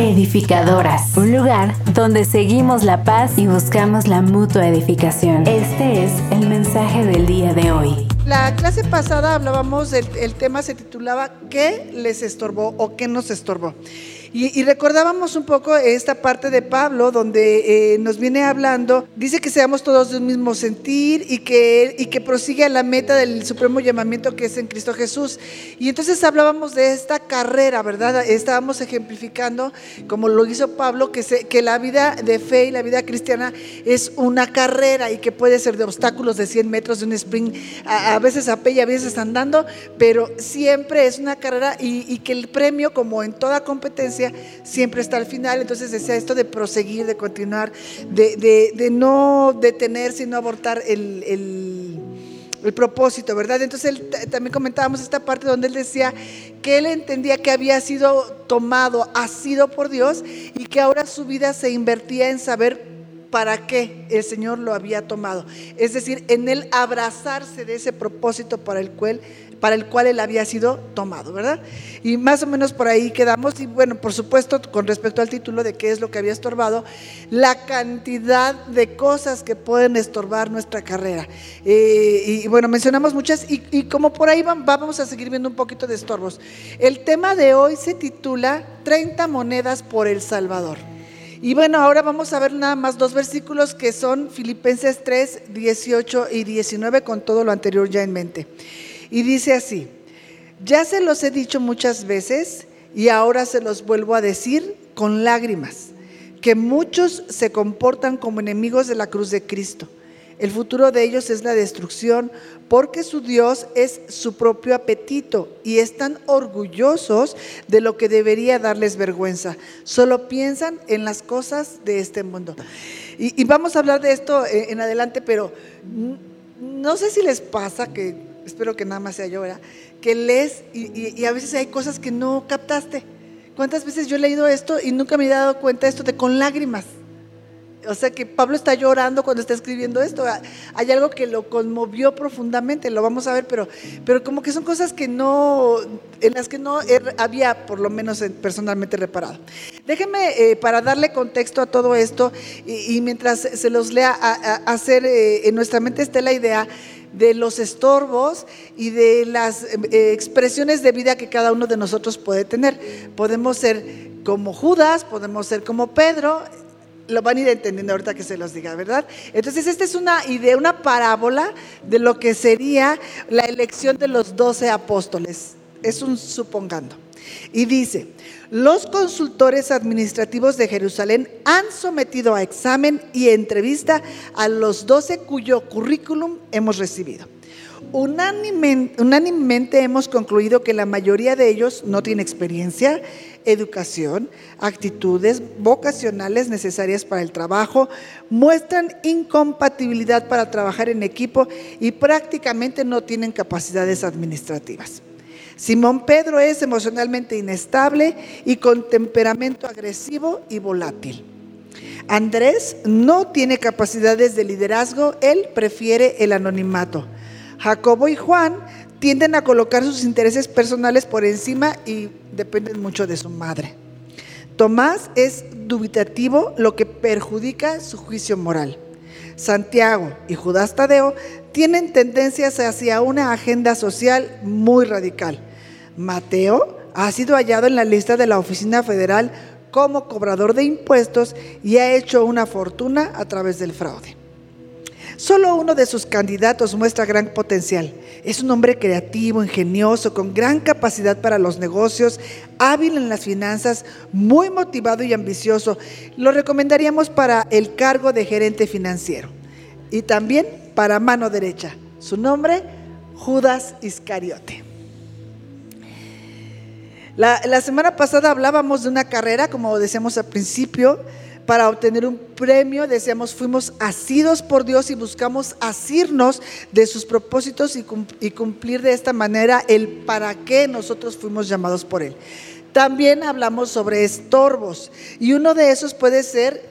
Edificadoras, un lugar donde seguimos la paz y buscamos la mutua edificación. Este es el mensaje del día de hoy. La clase pasada hablábamos del el tema se titulaba ¿Qué les estorbó o qué nos estorbó? Y, recordábamos un poco esta parte de Pablo donde eh, nos viene hablando, dice que seamos todos de un mismo sentir y que, y que prosigue a la meta del supremo llamamiento que es en Cristo Jesús. Y entonces hablábamos de esta carrera, ¿verdad? Estábamos ejemplificando, como lo hizo Pablo, que, se, que la vida de fe y la vida cristiana es una carrera y que puede ser de obstáculos de 100 metros, de un sprint, a, veces a pie a veces andando, pero siempre es una carrera y que el premio, como en toda competencia, siempre está al final. Entonces decía esto de proseguir, de continuar, de, no detener, sino abortar el, el, propósito, ¿verdad? Entonces él, también comentábamos esta parte donde él decía que él entendía que había sido tomado, ha sido por Dios y que ahora su vida se invertía en saber para qué el Señor lo había tomado. Es decir, en él abrazarse de ese propósito para el cual él había sido tomado, ¿verdad? Y más o menos por ahí quedamos. Y bueno, por supuesto, con respecto al título de qué es lo que había estorbado, la cantidad de cosas que pueden estorbar nuestra carrera. Eh, y bueno, mencionamos muchas y, como por ahí vamos a seguir viendo un poquito de estorbos. El tema de hoy se titula 30 monedas por El Salvador. Y bueno, ahora vamos a ver nada más dos versículos que son Filipenses 3, 18 y 19 con todo lo anterior ya en mente. Y dice así, ya se los he dicho muchas veces y ahora se los vuelvo a decir con lágrimas, que muchos se comportan como enemigos de la cruz de Cristo. El futuro de ellos es la destrucción porque su Dios es su propio apetito y están orgullosos de lo que debería darles vergüenza. Solo piensan en las cosas de este mundo. Y, vamos a hablar de esto eh, en adelante, pero no sé si les pasa que espero que nada más sea yo, ¿verdad? Que lees y, a veces hay cosas que no captaste. ¿Cuántas veces yo he leído esto y nunca me he dado cuenta de esto de con lágrimas? O sea que Pablo está llorando cuando está escribiendo esto. Hay algo que lo conmovió profundamente, lo vamos a ver, pero, pero como que son cosas que no, en las que no había por lo menos personalmente reparado. Déjenme, eh, para darle contexto a todo esto, y, mientras se los lea, hacer eh, en nuestra mente esté la idea de los estorbos y de las eh, expresiones de vida que cada uno de nosotros puede tener. Podemos ser como Judas, podemos ser como Pedro, lo van a ir entendiendo ahorita que se los diga, ¿verdad? Entonces, esta es una idea, una parábola de lo que sería la elección de los doce apóstoles. Es un supongando. Y dice, los consultores administrativos de Jerusalén han sometido a examen y entrevista a los doce cuyo currículum hemos recibido. Unánimemente, hemos concluido que la mayoría de ellos no tiene experiencia, educación, actitudes vocacionales necesarias para el trabajo, muestran incompatibilidad para trabajar en equipo y prácticamente no tienen capacidades administrativas. Simón Pedro es emocionalmente inestable y con temperamento agresivo y volátil. Andrés no tiene capacidades de liderazgo, él prefiere el anonimato. Jacobo y Juan tienden a colocar sus intereses personales por encima y dependen mucho de su madre. Tomás es dubitativo, lo que perjudica su juicio moral. Santiago y Judas Tadeo tienen tendencias hacia una agenda social muy radical. Mateo ha sido hallado en la lista de la Oficina Federal como cobrador de impuestos y ha hecho una fortuna a través del fraude. Solo uno de sus candidatos muestra gran potencial. Es un hombre creativo, ingenioso, con gran capacidad para los negocios, hábil en las finanzas, muy motivado y ambicioso. Lo recomendaríamos para el cargo de gerente financiero y también para mano derecha. Su nombre, Judas Iscariote. La, semana pasada hablábamos de una carrera, como decíamos al principio, para obtener un premio, decíamos, fuimos asidos por Dios y buscamos asirnos de sus propósitos y, cumplir de esta manera el para qué nosotros fuimos llamados por Él. También hablamos sobre estorbos y uno de esos puede ser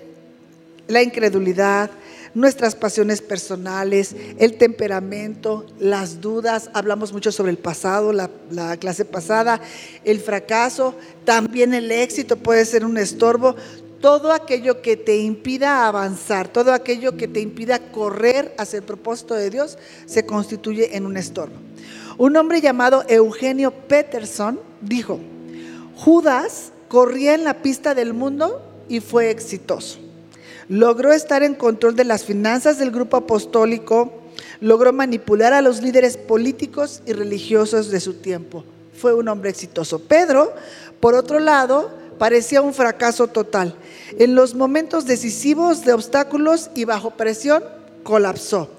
la incredulidad, nuestras pasiones personales, el temperamento, las dudas, hablamos mucho sobre el pasado, la clase pasada, el fracaso, también el éxito puede ser un estorbo, todo aquello que te impida avanzar, todo aquello que te impida correr hacia el propósito de Dios, se constituye en un estorbo. Un hombre llamado Eugenio Peterson dijo, Judas corría en la pista del mundo y fue exitoso. Logró estar en control de las finanzas del grupo apostólico, logró manipular a los líderes políticos y religiosos de su tiempo. Fue un hombre exitoso. Pedro, por otro lado, parecía un fracaso total. En los momentos decisivos de obstáculos y bajo presión, colapsó.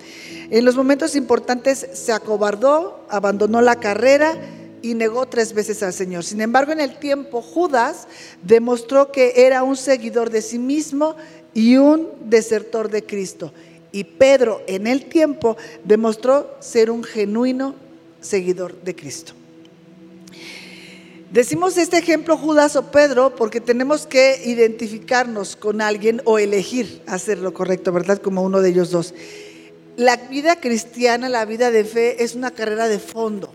En los momentos importantes se acobardó, abandonó la carrera y negó tres veces al Señor. Sin embargo, en el tiempo, Judas demostró que era un seguidor de sí mismo y un desertor de Cristo. Y Pedro, en el tiempo, demostró ser un genuino seguidor de Cristo. Decimos este ejemplo Judas o Pedro porque tenemos que identificarnos con alguien o elegir hacer lo correcto, ¿verdad? Como uno de ellos dos. La vida cristiana, la vida de fe es una carrera de fondo.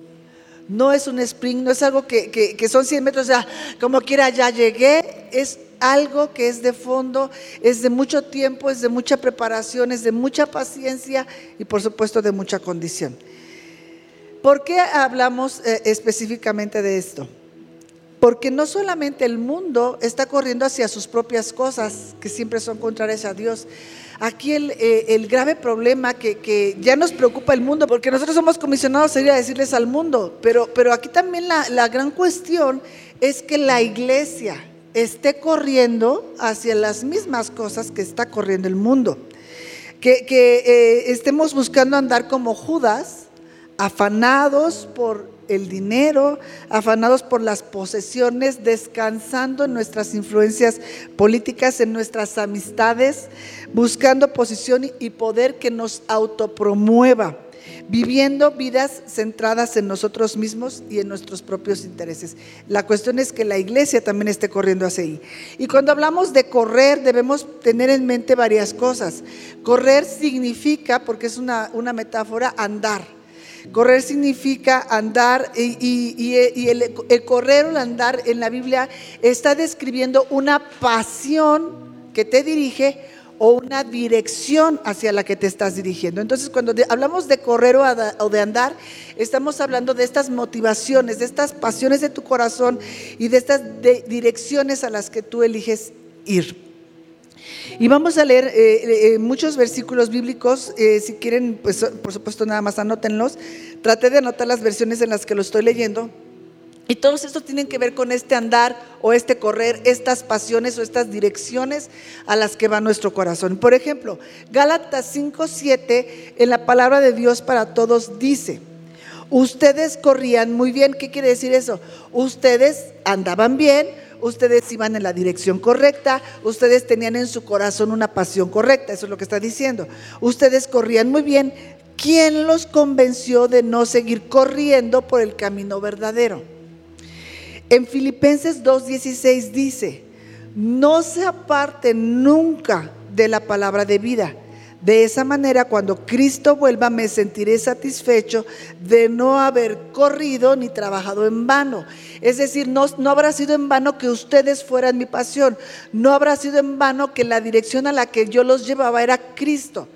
No es un sprint, no es algo que, son 100 metros, ya como quiera ya llegué, es algo que es de fondo, es de mucho tiempo, es de mucha preparación, es de mucha paciencia y por supuesto de mucha condición. ¿Por qué hablamos eh, específicamente de esto? Porque no solamente el mundo está corriendo hacia sus propias cosas, que siempre son contrarias a Dios. Aquí el, eh, grave problema que, ya nos preocupa el mundo, porque nosotros somos comisionados a ir a decirles al mundo, pero, pero aquí también la, gran cuestión es que la iglesia esté corriendo hacia las mismas cosas que está corriendo el mundo. Que, eh, estemos buscando andar como Judas, afanados por el dinero, afanados por las posesiones, descansando en nuestras influencias políticas, en nuestras amistades, buscando posición y poder que nos autopromueva, viviendo vidas centradas en nosotros mismos y en nuestros propios intereses. La cuestión es que la iglesia también esté corriendo hacia ahí. Y cuando hablamos de correr, debemos tener en mente varias cosas. Correr significa, porque es una, una metáfora, andar Correr significa andar y, el, correr o el andar en la Biblia está describiendo una pasión que te dirige o una dirección hacia la que te estás dirigiendo. Entonces, cuando hablamos de correr o, de andar, estamos hablando de estas motivaciones, de estas pasiones de tu corazón y de estas direcciones a las que tú eliges ir. Y vamos a leer eh, eh, muchos versículos bíblicos, eh, si quieren, pues por supuesto nada más anótenlos. Traté de anotar las versiones en las que lo estoy leyendo. Y todos estos tienen que ver con este andar o este correr, estas pasiones o estas direcciones a las que va nuestro corazón. Por ejemplo, Gálatas 5:7 en la palabra de Dios para todos dice, ustedes corrían muy bien, ¿qué quiere decir eso? Ustedes andaban bien, ustedes iban en la dirección correcta, ustedes tenían en su corazón una pasión correcta, eso es lo que está diciendo. Ustedes corrían muy bien. ¿Quién los convenció de no seguir corriendo por el camino verdadero? En Filipenses 2.16 dice, no se aparten nunca de la palabra de vida de esa manera, cuando Cristo vuelva, me sentiré satisfecho de no haber corrido ni trabajado en vano. Es decir, no, no, habrá sido en vano que ustedes fueran mi pasión. No habrá sido en vano que la dirección a la que yo los llevaba era Cristo.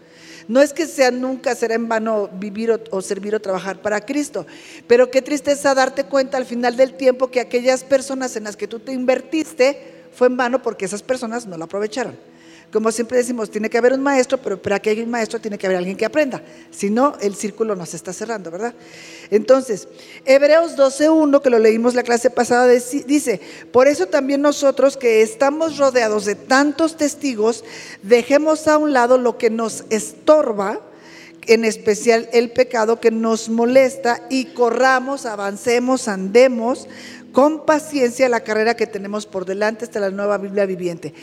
No es que sea nunca será en vano vivir o, o, servir o trabajar para Cristo, pero qué tristeza darte cuenta al final del tiempo que aquellas personas en las que tú te invertiste fue en vano porque esas personas no lo aprovecharon. Como siempre decimos, tiene que haber un maestro, pero para que haya un maestro tiene que haber alguien que aprenda. Si no, el círculo nos está cerrando, ¿verdad? Entonces, Hebreos 12.1, que lo leímos la clase pasada, dice, por eso también nosotros que estamos rodeados de tantos testigos, dejemos a un lado lo que nos estorba, en especial el pecado que nos molesta, y corramos, avancemos, andemos con paciencia la carrera que tenemos por delante hasta la nueva Biblia viviente.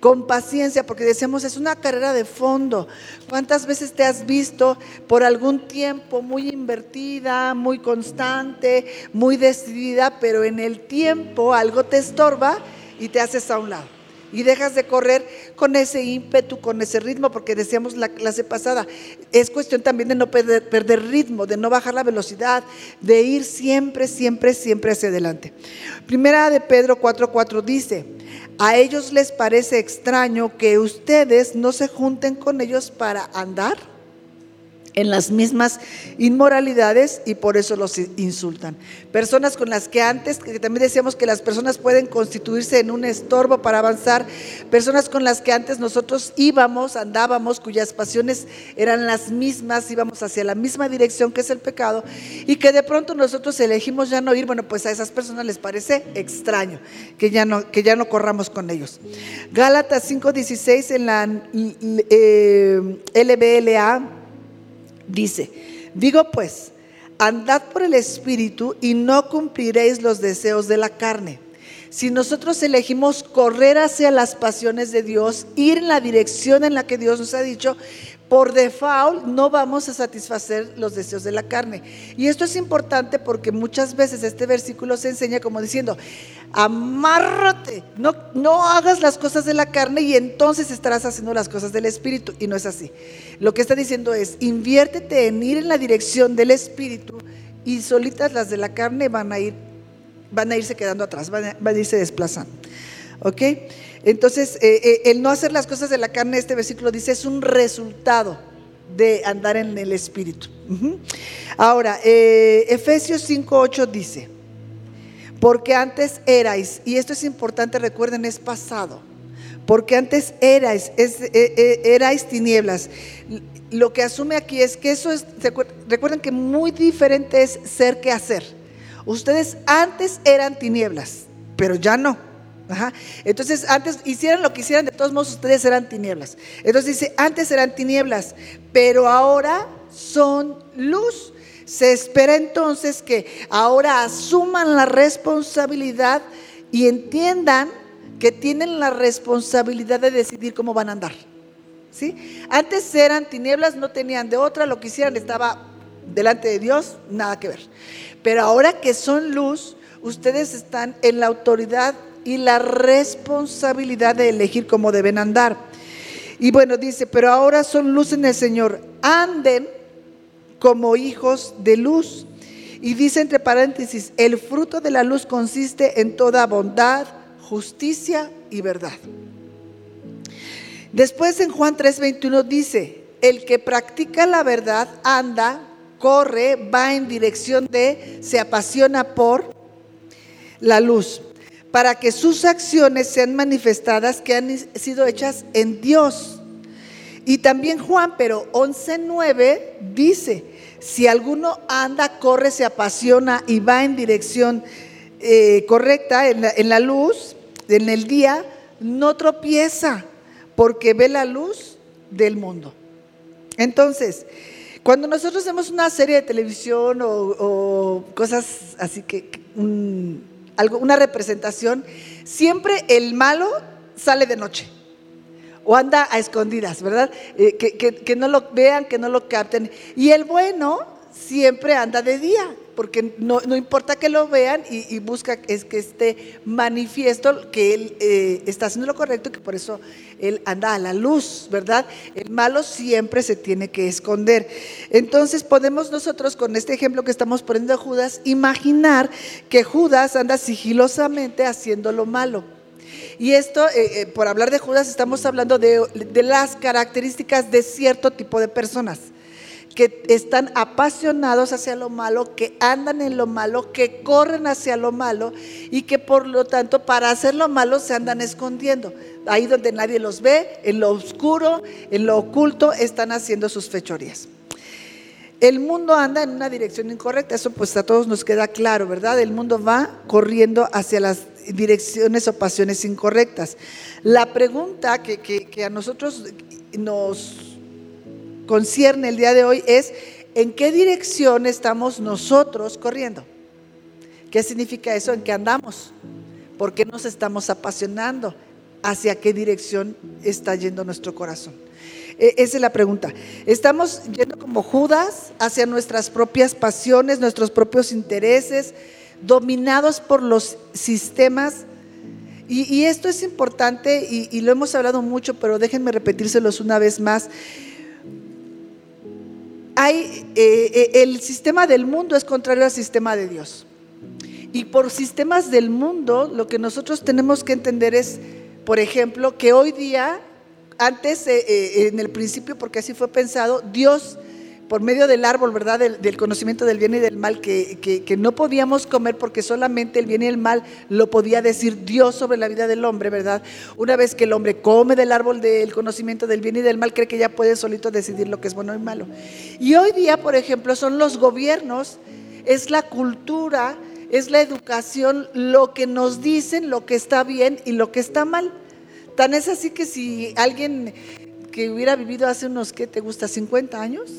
Con paciencia, porque decimos, es una carrera de fondo. ¿Cuántas veces te has visto por algún tiempo muy invertida, muy constante, muy decidida, pero en el tiempo algo te estorba y te haces a un lado? Y dejas de correr con ese ímpetu, con ese ritmo, porque decíamos la clase pasada, es cuestión también de no perder, perder ritmo, de no bajar la velocidad, de ir siempre, siempre, siempre hacia adelante. Primera de Pedro 4:4 dice, a ellos les parece extraño que ustedes no se junten con ellos para andar en las mismas inmoralidades y por eso los insultan. Personas con las que antes, que también decíamos que las personas pueden constituirse en un estorbo para avanzar, personas con las que antes nosotros íbamos, andábamos, cuyas pasiones eran las mismas, íbamos hacia la misma dirección que es el pecado, y que de pronto nosotros elegimos ya no ir, bueno, pues a esas personas les parece extraño que ya no, que ya no corramos con ellos. Gálatas 5.16 en la eh, LBLA Dice, digo pues, andad por el Espíritu y no cumpliréis los deseos de la carne. Si nosotros elegimos correr hacia las pasiones de Dios, ir en la dirección en la que Dios nos ha dicho, por default no vamos a satisfacer los deseos de la carne. Y esto es importante porque muchas veces este versículo se enseña como diciendo, amárrate, no, no hagas las cosas de la carne y entonces estarás haciendo las cosas del Espíritu. Y no es así. Lo que está diciendo es, inviértete en ir en la dirección del Espíritu y solitas las de la carne van a ir, van a irse quedando atrás, van a, van a irse desplazando. ¿Ok? Entonces, eh, eh, el no hacer las cosas de la carne, este versículo dice, es un resultado de andar en el Espíritu. Ahora, eh, Efesios 5.8 dice, porque antes erais, y esto es importante, recuerden, es pasado, porque antes erais, erais tinieblas. Lo que asume aquí es que eso es, recuerden que muy diferente es ser que hacer. Ustedes antes eran tinieblas, pero ya no. Entonces, antes hicieran lo que hicieran, de todos modos ustedes eran tinieblas. Entonces dice, antes eran tinieblas, pero ahora son luz. Se espera entonces que ahora asuman la responsabilidad y entiendan que tienen la responsabilidad de decidir cómo van a andar. ¿Sí? Antes eran tinieblas, no tenían de otra, lo que hicieran estaba delante de Dios, nada que ver. Pero ahora que son luz, ustedes están en la autoridad y la responsabilidad de elegir cómo deben andar. Y bueno, dice, pero ahora son luz en el Señor, anden como hijos de luz. Y dice entre paréntesis, el fruto de la luz consiste en toda bondad, justicia y verdad. Después en Juan 3:21 dice, el que practica la verdad anda, corre, va en dirección de, se apasiona por la luz para que sus acciones sean manifestadas que han sido hechas en Dios. Y también Juan, pero 11.9 dice, si alguno anda, corre, se apasiona y va en dirección eh, correcta, en la, luz, en el día, no tropieza, porque ve la luz del mundo. Entonces, cuando nosotros vemos una serie de televisión o, cosas así que, una representación, siempre el malo sale de noche o anda a escondidas, ¿verdad? Eh, que, no lo vean, que no lo capten. Y el bueno siempre anda de día porque no, importa que lo vean y, busca es que esté manifiesto que él eh, está haciendo lo correcto, que por eso él anda a la luz, ¿verdad? El malo siempre se tiene que esconder. Entonces podemos nosotros con este ejemplo que estamos poniendo a Judas, imaginar que Judas anda sigilosamente haciendo lo malo. Y esto, eh, eh, por hablar de Judas, estamos hablando de, de las características de cierto tipo de personas que están apasionados hacia lo malo, que andan en lo malo, que corren hacia lo malo y que por lo tanto para hacer lo malo se andan escondiendo. Ahí donde nadie los ve, en lo oscuro, en lo oculto, están haciendo sus fechorías. El mundo anda en una dirección incorrecta, eso pues a todos nos queda claro, ¿verdad? El mundo va corriendo hacia las direcciones o pasiones incorrectas. La pregunta que, que a nosotros nos concierne el día de hoy es en qué dirección estamos nosotros corriendo. ¿Qué significa eso? ¿En qué andamos? ¿Por qué nos estamos apasionando? ¿Hacia qué dirección está yendo nuestro corazón? E, esa es la pregunta. ¿Estamos yendo como Judas hacia nuestras propias pasiones, nuestros propios intereses, dominados por los sistemas Y, esto es importante y, lo hemos hablado mucho, pero déjenme repetírselos una vez más. Hay, eh, eh, el sistema del mundo es contrario al sistema de Dios. Y por sistemas del mundo, lo que nosotros tenemos que entender es, por ejemplo, que hoy día, antes, eh, en el principio, porque así fue pensado, Dios por medio del árbol, ¿verdad? Del, conocimiento del bien y del mal, que, no podíamos comer porque solamente el bien y el mal lo podía decir Dios sobre la vida del hombre, ¿verdad? Una vez que el hombre come del árbol del conocimiento del bien y del mal, cree que ya puede solito decidir lo que es bueno y malo. Y hoy día, por ejemplo, son los gobiernos, es la cultura, es la educación lo que nos dicen lo que está bien y lo que está mal. Tan es así que si alguien que hubiera vivido hace unos, ¿qué te gusta? 50 años,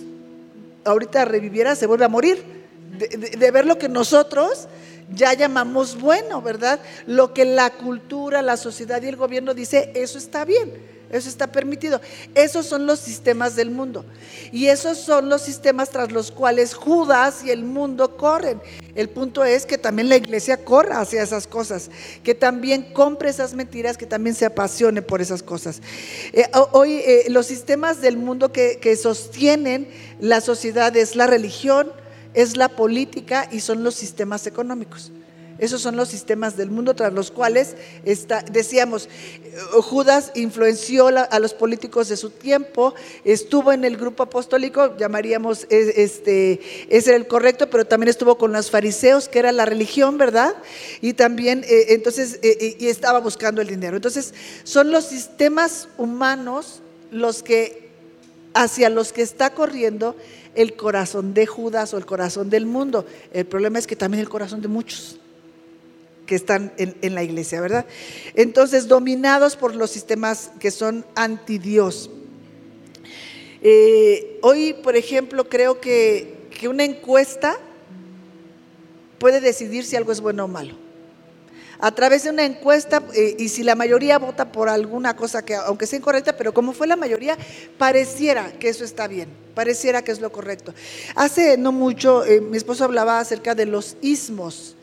ahorita reviviera, se vuelve a morir. De, ver lo que nosotros ya llamamos bueno, ¿verdad? Lo que la cultura, la sociedad y el gobierno dice, eso está bien. Eso está permitido. Esos son los sistemas del mundo. Y esos son los sistemas tras los cuales Judas y el mundo corren. El punto es que también la iglesia corra hacia esas cosas, que también compre esas mentiras, que también se apasione por esas cosas. Eh, hoy eh, los sistemas del mundo que, sostienen la sociedad es la religión, es la política y son los sistemas económicos. Esos son los sistemas del mundo tras los cuales está, decíamos, eh, Judas influenció a los políticos de su tiempo, estuvo en el grupo apostólico, llamaríamos, e, este, ese era el correcto, pero también estuvo con los fariseos, que era la religión, ¿verdad? Y también, eh, entonces, eh, y estaba buscando el dinero. Entonces, son los sistemas humanos los que, hacia los que está corriendo el corazón de Judas o el corazón del mundo. El problema es que también el corazón de muchos que están en, la iglesia, ¿verdad? Entonces, dominados por los sistemas que son anti Dios. Eh, hoy, por ejemplo, creo que, una encuesta puede decidir si algo es bueno o malo. A través de una encuesta, eh, y si la mayoría vota por alguna cosa que, aunque sea incorrecta, pero como fue la mayoría, pareciera que eso está bien, pareciera que es lo correcto. Hace no mucho, eh, mi esposo hablaba acerca de los ismos.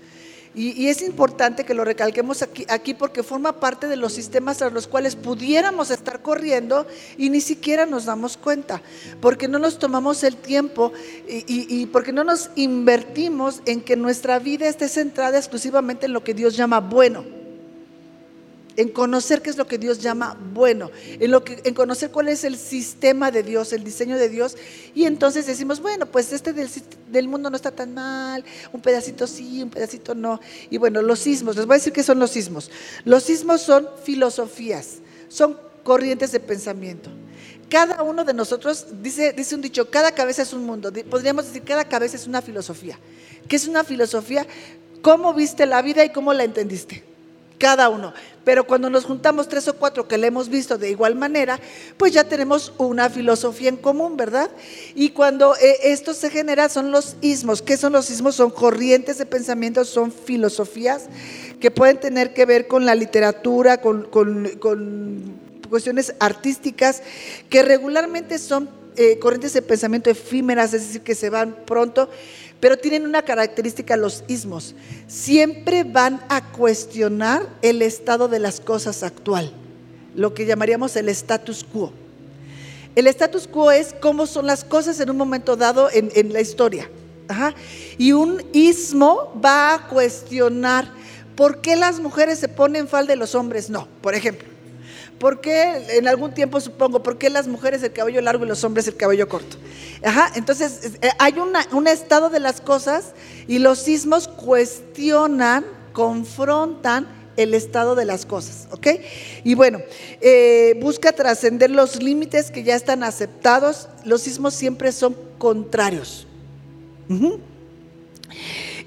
Y, es importante que lo recalquemos aquí, aquí, porque forma parte de los sistemas a los cuales pudiéramos estar corriendo y ni siquiera nos damos cuenta, porque no nos tomamos el tiempo y, y porque no nos invertimos en que nuestra vida esté centrada exclusivamente en lo que Dios llama bueno en conocer qué es lo que Dios llama bueno, en, lo que, en conocer cuál es el sistema de Dios, el diseño de Dios, y entonces decimos, bueno, pues este del, mundo no está tan mal, un pedacito sí, un pedacito no. Y bueno, los sismos, les voy a decir qué son los sismos. Los sismos son filosofías, son corrientes de pensamiento. Cada uno de nosotros, dice, dice un dicho, cada cabeza es un mundo, podríamos decir, cada cabeza es una filosofía. ¿Qué es una filosofía? ¿Cómo viste la vida y cómo la entendiste? Cada uno. Pero cuando nos juntamos tres o cuatro que le hemos visto de igual manera, pues ya tenemos una filosofía en común, ¿verdad? Y cuando eh, esto se genera son los ismos. ¿Qué son los ismos? Son corrientes de pensamiento, son filosofías que pueden tener que ver con la literatura, con, cuestiones artísticas, que regularmente son eh, corrientes de pensamiento efímeras, es decir, que se van pronto pero tienen una característica los ismos. Siempre van a cuestionar el estado de las cosas actual, lo que llamaríamos el status quo. El status quo es cómo son las cosas en un momento dado en, la historia. Y un ismo va a cuestionar por qué las mujeres se ponen falda y los hombres no, por ejemplo. ¿Por qué en algún tiempo supongo, por qué las mujeres el cabello largo y los hombres el cabello corto? Ajá, entonces eh, hay un estado de las cosas y los sismos cuestionan, confrontan el estado de las cosas, ¿ok? Y bueno, eh, busca trascender los límites que ya están aceptados. Los sismos siempre son contrarios.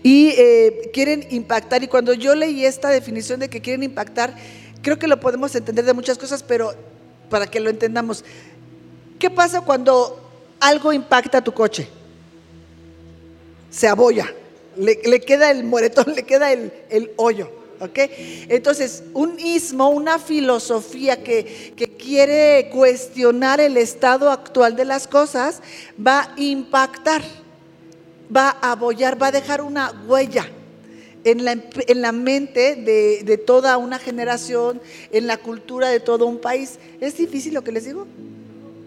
Y eh, quieren impactar. Y cuando yo leí esta definición de que quieren impactar, creo que lo podemos entender de muchas cosas, pero para que lo entendamos, ¿qué pasa cuando algo impacta tu coche? Se abolla, le, queda el moretón, le queda el, hoyo. ¿ok? Entonces, un ismo, una filosofía que, que, quiere cuestionar el estado actual de las cosas, va a impactar, va a abollar, va a dejar una huella en la, en la mente de, de, toda una generación, en la cultura de todo un país. ¿Es difícil lo que les digo?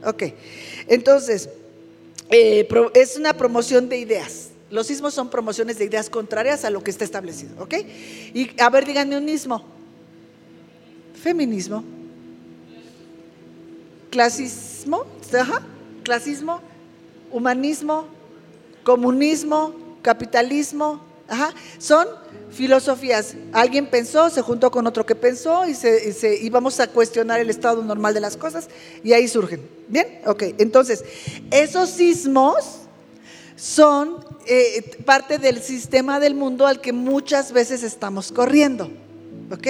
Ok, entonces, eh, es una promoción de ideas. Los sismos son promociones de ideas contrarias a lo que está establecido, ¿ok? Y a ver, díganme un ismo. Feminismo. Clasismo, ajá, clasismo, humanismo, comunismo, capitalismo, ajá, son filosofías. Alguien pensó, se juntó con otro que pensó y, se, y vamos a cuestionar el estado normal de las cosas y ahí surgen. ¿Bien? Ok, entonces, esos sismos son eh, parte del sistema del mundo al que muchas veces estamos corriendo. ¿Ok?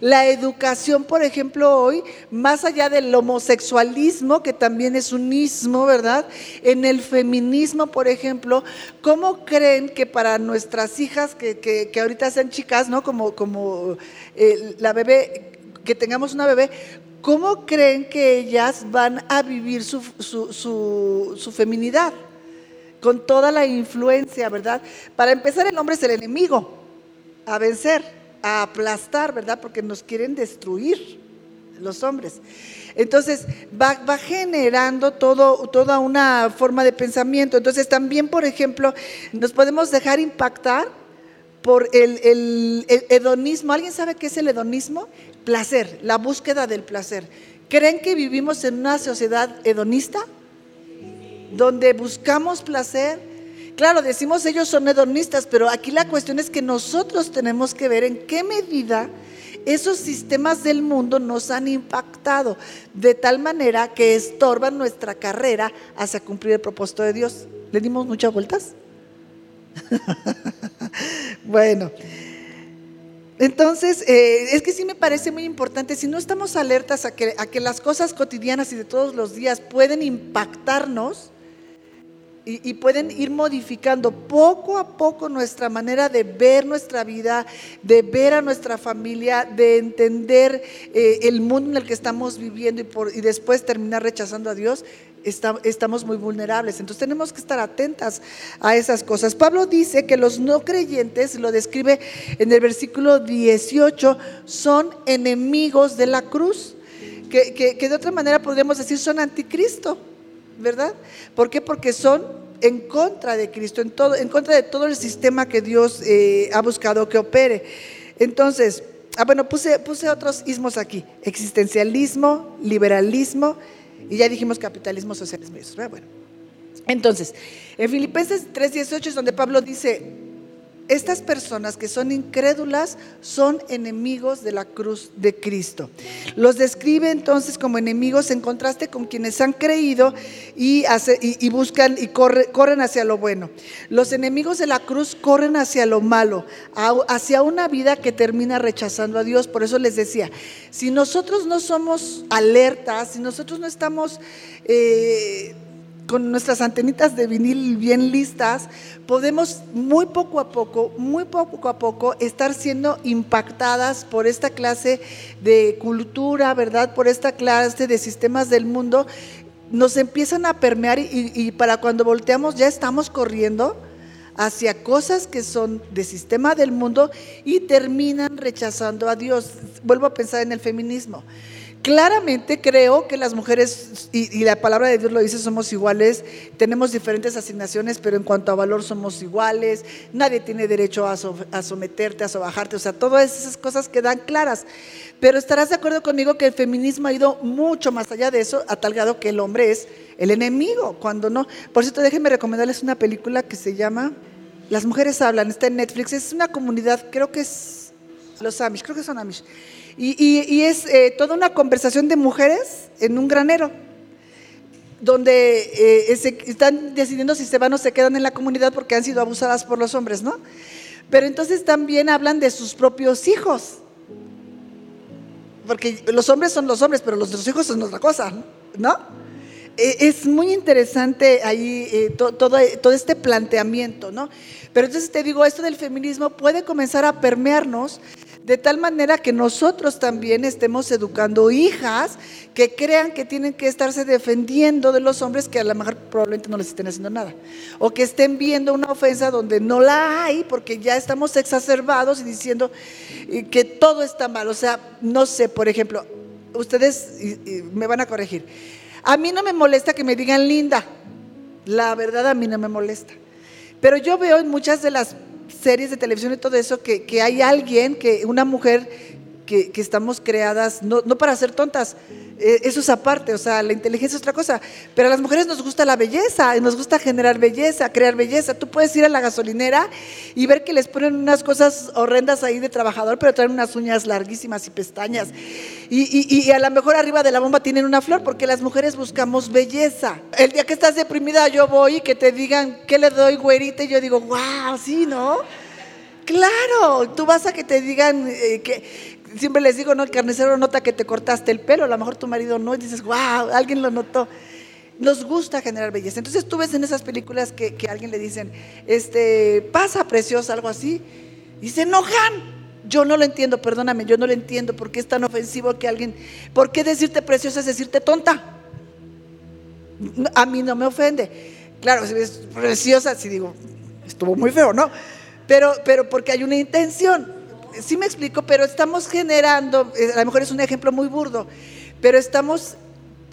La educación, por ejemplo, hoy, más allá del homosexualismo, que también es un ismo, ¿verdad? En el feminismo, por ejemplo, ¿cómo creen que para nuestras hijas, que, que, ahorita sean chicas, ¿no? Como, como eh, la bebé, que tengamos una bebé, ¿cómo creen que ellas van a vivir su, su, su, su feminidad? Con toda la influencia, ¿verdad? Para empezar, el hombre es el enemigo a vencer a aplastar, ¿verdad? Porque nos quieren destruir los hombres. Entonces, va, generando todo, toda una forma de pensamiento. Entonces, también, por ejemplo, nos podemos dejar impactar por el, el, hedonismo. ¿Alguien sabe qué es el hedonismo? Placer, la búsqueda del placer. ¿Creen que vivimos en una sociedad hedonista? Donde buscamos placer, Claro, decimos ellos son hedonistas, pero aquí la cuestión es que nosotros tenemos que ver en qué medida esos sistemas del mundo nos han impactado de tal manera que estorban nuestra carrera hacia cumplir el propósito de Dios. ¿Le dimos muchas vueltas? bueno. Entonces, eh, es que sí me parece muy importante, si no estamos alertas a que, a que las cosas cotidianas y de todos los días pueden impactarnos, y, pueden ir modificando poco a poco nuestra manera de ver nuestra vida, de ver a nuestra familia, de entender eh, el mundo en el que estamos viviendo y, por, y después terminar rechazando a Dios, estamos muy vulnerables. Entonces tenemos que estar atentas a esas cosas. Pablo dice que los no creyentes, lo describe en el versículo 18, son enemigos de la cruz, que, que de otra manera podríamos decir son anticristo. ¿Verdad? ¿Por qué? Porque son en contra de Cristo, en, todo, en contra de todo el sistema que Dios eh, ha buscado que opere. Entonces, ah, bueno, puse, puse otros ismos aquí, existencialismo, liberalismo, y ya dijimos capitalismo, socialismo. Bueno, entonces, en Filipenses 3:18 es donde Pablo dice, estas personas que son incrédulas son enemigos de la cruz de Cristo. Los describe entonces como enemigos en contraste con quienes han creído y, buscan y corren hacia lo bueno. Los enemigos de la cruz corren hacia lo malo, hacia una vida que termina rechazando a Dios. Por eso les decía, si nosotros no somos alertas, si nosotros no estamos... Eh, con nuestras antenitas de vinil bien listas, podemos muy poco a poco, muy poco a poco estar siendo impactadas por esta clase de cultura, ¿verdad? Por esta clase de sistemas del mundo. Nos empiezan a permear y, para cuando volteamos ya estamos corriendo hacia cosas que son de sistema del mundo y terminan rechazando a Dios. Vuelvo a pensar en el feminismo. Claramente creo que las mujeres, y, la palabra de Dios lo dice, somos iguales, tenemos diferentes asignaciones, pero en cuanto a valor somos iguales, nadie tiene derecho a, someterte, a sobajarte, o sea, todas esas cosas quedan claras. Pero estarás de acuerdo conmigo que el feminismo ha ido mucho más allá de eso, a tal grado que el hombre es el enemigo, cuando no. Por cierto, déjenme recomendarles una película que se llama Las mujeres hablan, está en Netflix, es una comunidad, creo que es los Amish, creo que son Amish y, es eh, toda una conversación de mujeres en un granero, donde eh, están decidiendo si se van o se quedan en la comunidad porque han sido abusadas por los hombres, ¿no? Pero entonces también hablan de sus propios hijos. Porque los hombres son los hombres, pero los, hijos son otra cosa, ¿no? E, es muy interesante ahí eh, todo, todo este planteamiento, ¿no? Pero entonces te digo, esto del feminismo puede comenzar a permearnos De tal manera que nosotros también estemos educando hijas que crean que tienen que estarse defendiendo de los hombres que a lo mejor probablemente no les estén haciendo nada. O que estén viendo una ofensa donde no la hay porque ya estamos exacerbados y diciendo que todo está mal. O sea, no sé, por ejemplo, ustedes me van a corregir. A mí no me molesta que me digan linda. La verdad a mí no me molesta. Pero yo veo en muchas de las series de televisión y todo eso, que, hay alguien, que una mujer que, estamos creadas, no, para ser tontas, eso es aparte, o sea, la inteligencia es otra cosa, pero a las mujeres nos gusta la belleza, nos gusta generar belleza, crear belleza. Tú puedes ir a la gasolinera y ver que les ponen unas cosas horrendas ahí de trabajador, pero traen unas uñas larguísimas y pestañas. Y, y a lo mejor arriba de la bomba tienen una flor, porque las mujeres buscamos belleza. El día que estás deprimida, yo voy y que te digan, ¿qué le doy, güerita? Y yo digo, wow, sí, ¿no? Claro, tú vas a que te digan eh, que siempre les digo, no, el carnicero nota que te cortaste el pelo, a lo mejor tu marido no, y dices, wow, alguien lo notó. Nos gusta generar belleza. Entonces tú ves en esas películas que, a alguien le dicen, este, pasa preciosa, algo así, y se enojan. Yo no lo entiendo, perdóname, yo no lo entiendo, porque es tan ofensivo que alguien, ¿por qué decirte preciosa es decirte tonta? A mí no me ofende. Claro, si es preciosa, si digo, estuvo muy feo, ¿no? Pero, pero porque hay una intención. Sí me explico, pero estamos generando, eh, a lo mejor es un ejemplo muy burdo, pero estamos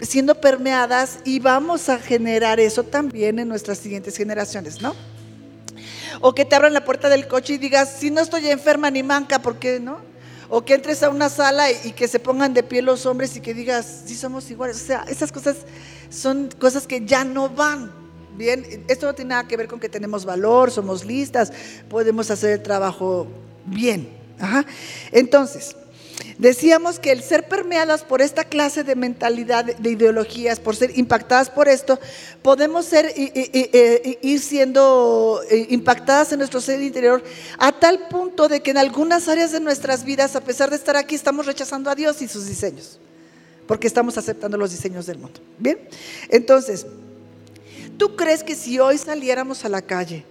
siendo permeadas y vamos a generar eso también en nuestras siguientes generaciones, ¿no? O que te abran la puerta del coche y digas, si no estoy enferma ni manca, ¿por qué no? O que entres a una sala y, que se pongan de pie los hombres y que digas, sí somos iguales. O sea, esas cosas son cosas que ya no van. Bien, esto no tiene nada que ver con que tenemos valor, somos listas, podemos hacer el trabajo bien. Entonces, decíamos que el ser permeadas por esta clase de mentalidad, de ideologías, por ser impactadas por esto, podemos ser, ir siendo eh, impactadas en nuestro ser interior a tal punto de que en algunas áreas de nuestras vidas, a pesar de estar aquí, estamos rechazando a Dios y sus diseños, porque estamos aceptando los diseños del mundo. Bien, entonces, ¿Tú crees que si hoy saliéramos a la calle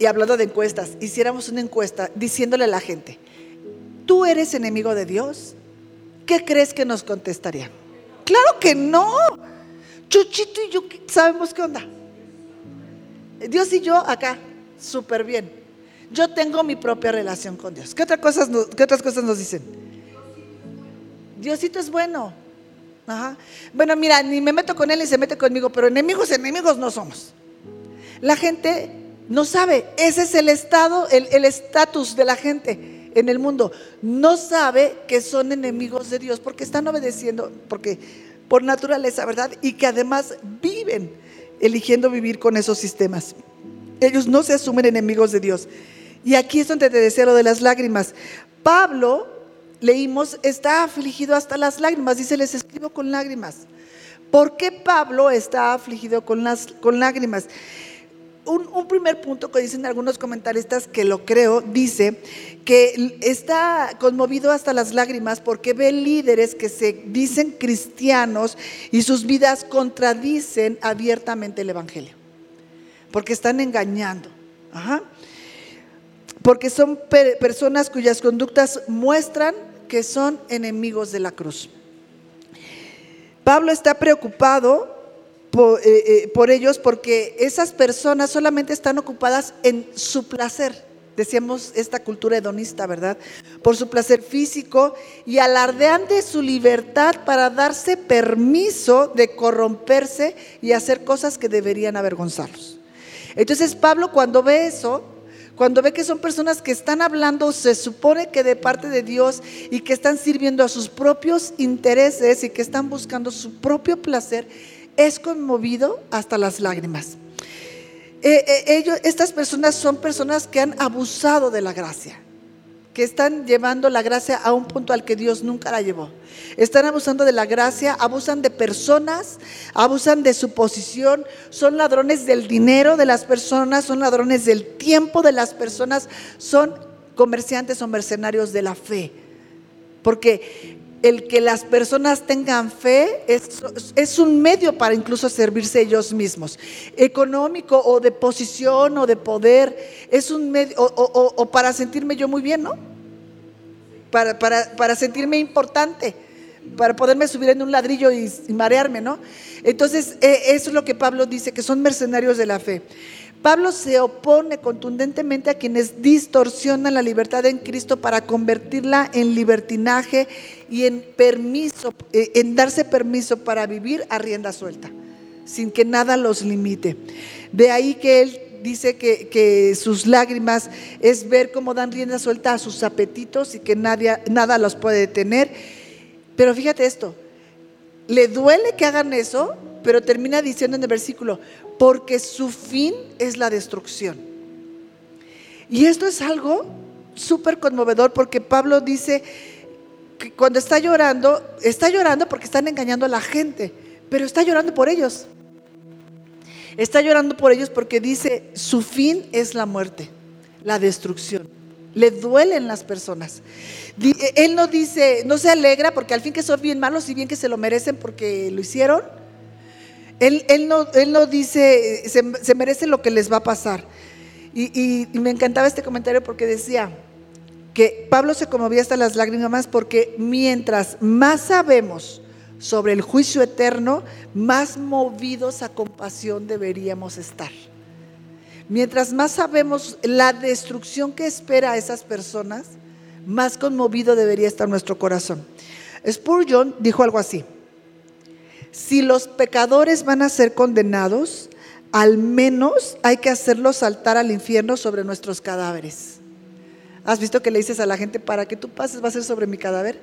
y hablando de encuestas, hiciéramos una encuesta diciéndole a la gente, ¿tú eres enemigo de Dios? ¿Qué crees que nos contestarían? Claro que no. Chuchito y yo sabemos qué onda. Dios y yo acá, súper bien. Yo tengo mi propia relación con Dios. ¿Qué, otras cosas ¿Qué otras cosas nos dicen? Diosito es bueno. Bueno, mira, ni me meto con él ni se mete conmigo, pero enemigos, enemigos no somos. La gente no sabe, ese es el estado, el estatus de la gente en el mundo. No sabe que son enemigos de Dios porque están obedeciendo, porque por naturaleza, ¿verdad? Y que además viven eligiendo vivir con esos sistemas. Ellos no se asumen enemigos de Dios. Y aquí es donde te decía lo de las lágrimas. Pablo leímos, está afligido hasta las lágrimas. Dice, les escribo con lágrimas. ¿Por qué Pablo está afligido con, las, con lágrimas? Un, primer punto que dicen algunos comentaristas, que lo creo, dice que está conmovido hasta las lágrimas porque ve líderes que se dicen cristianos y sus vidas contradicen abiertamente el Evangelio, porque están engañando. Porque son personas cuyas conductas muestran que son enemigos de la cruz. Pablo está preocupado eh, eh, por, ellos porque esas personas solamente están ocupadas en su placer. Decíamos esta cultura hedonista, ¿verdad? Por su placer físico y alardean de su libertad para darse permiso de corromperse y hacer cosas que deberían avergonzarlos. Entonces Pablo cuando ve eso, cuando ve que son personas que están hablando, se supone que de parte de Dios y que están sirviendo a sus propios intereses y que están buscando su propio placer, es conmovido hasta las lágrimas. Eh, eh, estas personas son personas que han abusado de la gracia que están llevando la gracia a un punto al que Dios nunca la llevó. Están abusando de la gracia, abusan de personas, abusan de su posición, son ladrones del dinero de las personas, son ladrones del tiempo de las personas, son comerciantes o mercenarios de la fe. Porque el que las personas tengan fe es, un medio para incluso servirse ellos mismos. Económico o de posición o de poder, es un medio, o, para sentirme yo muy bien, ¿no? para, para, sentirme importante, para poderme subir en un ladrillo y, marearme, ¿no? Entonces, eh, eso es lo que Pablo dice, que son mercenarios de la fe. Pablo se opone contundentemente a quienes distorsionan la libertad en Cristo para convertirla en libertinaje y en permiso, eh, en darse permiso para vivir a rienda suelta, sin que nada los limite. De ahí que él dice que, sus lágrimas es ver cómo dan rienda suelta a sus apetitos y que nadie, nada los puede detener. Pero fíjate esto, le duele que hagan eso, pero termina diciendo en el versículo, porque su fin es la destrucción. Y esto es algo súper conmovedor porque Pablo dice que cuando está llorando, está llorando porque están engañando a la gente, pero está llorando por ellos. Está llorando por ellos porque dice, su fin es la muerte, la destrucción. Le duelen las personas. Él no dice, no se alegra porque al fin que son bien malos y bien que se lo merecen porque lo hicieron, él, no, dice, se, merece lo que les va a pasar. Y, me encantaba este comentario porque decía que Pablo se conmovía hasta las lágrimas porque mientras más sabemos sobre el juicio eterno, más movidos a compasión deberíamos estar. Mientras más sabemos la destrucción que espera a esas personas, más conmovido debería estar nuestro corazón. Spurgeon dijo algo así si los pecadores van a ser condenados, al menos hay que hacerlos saltar al infierno sobre nuestros cadáveres. ¿Has visto que le dices a la gente, para que tú pases va a ser sobre mi cadáver?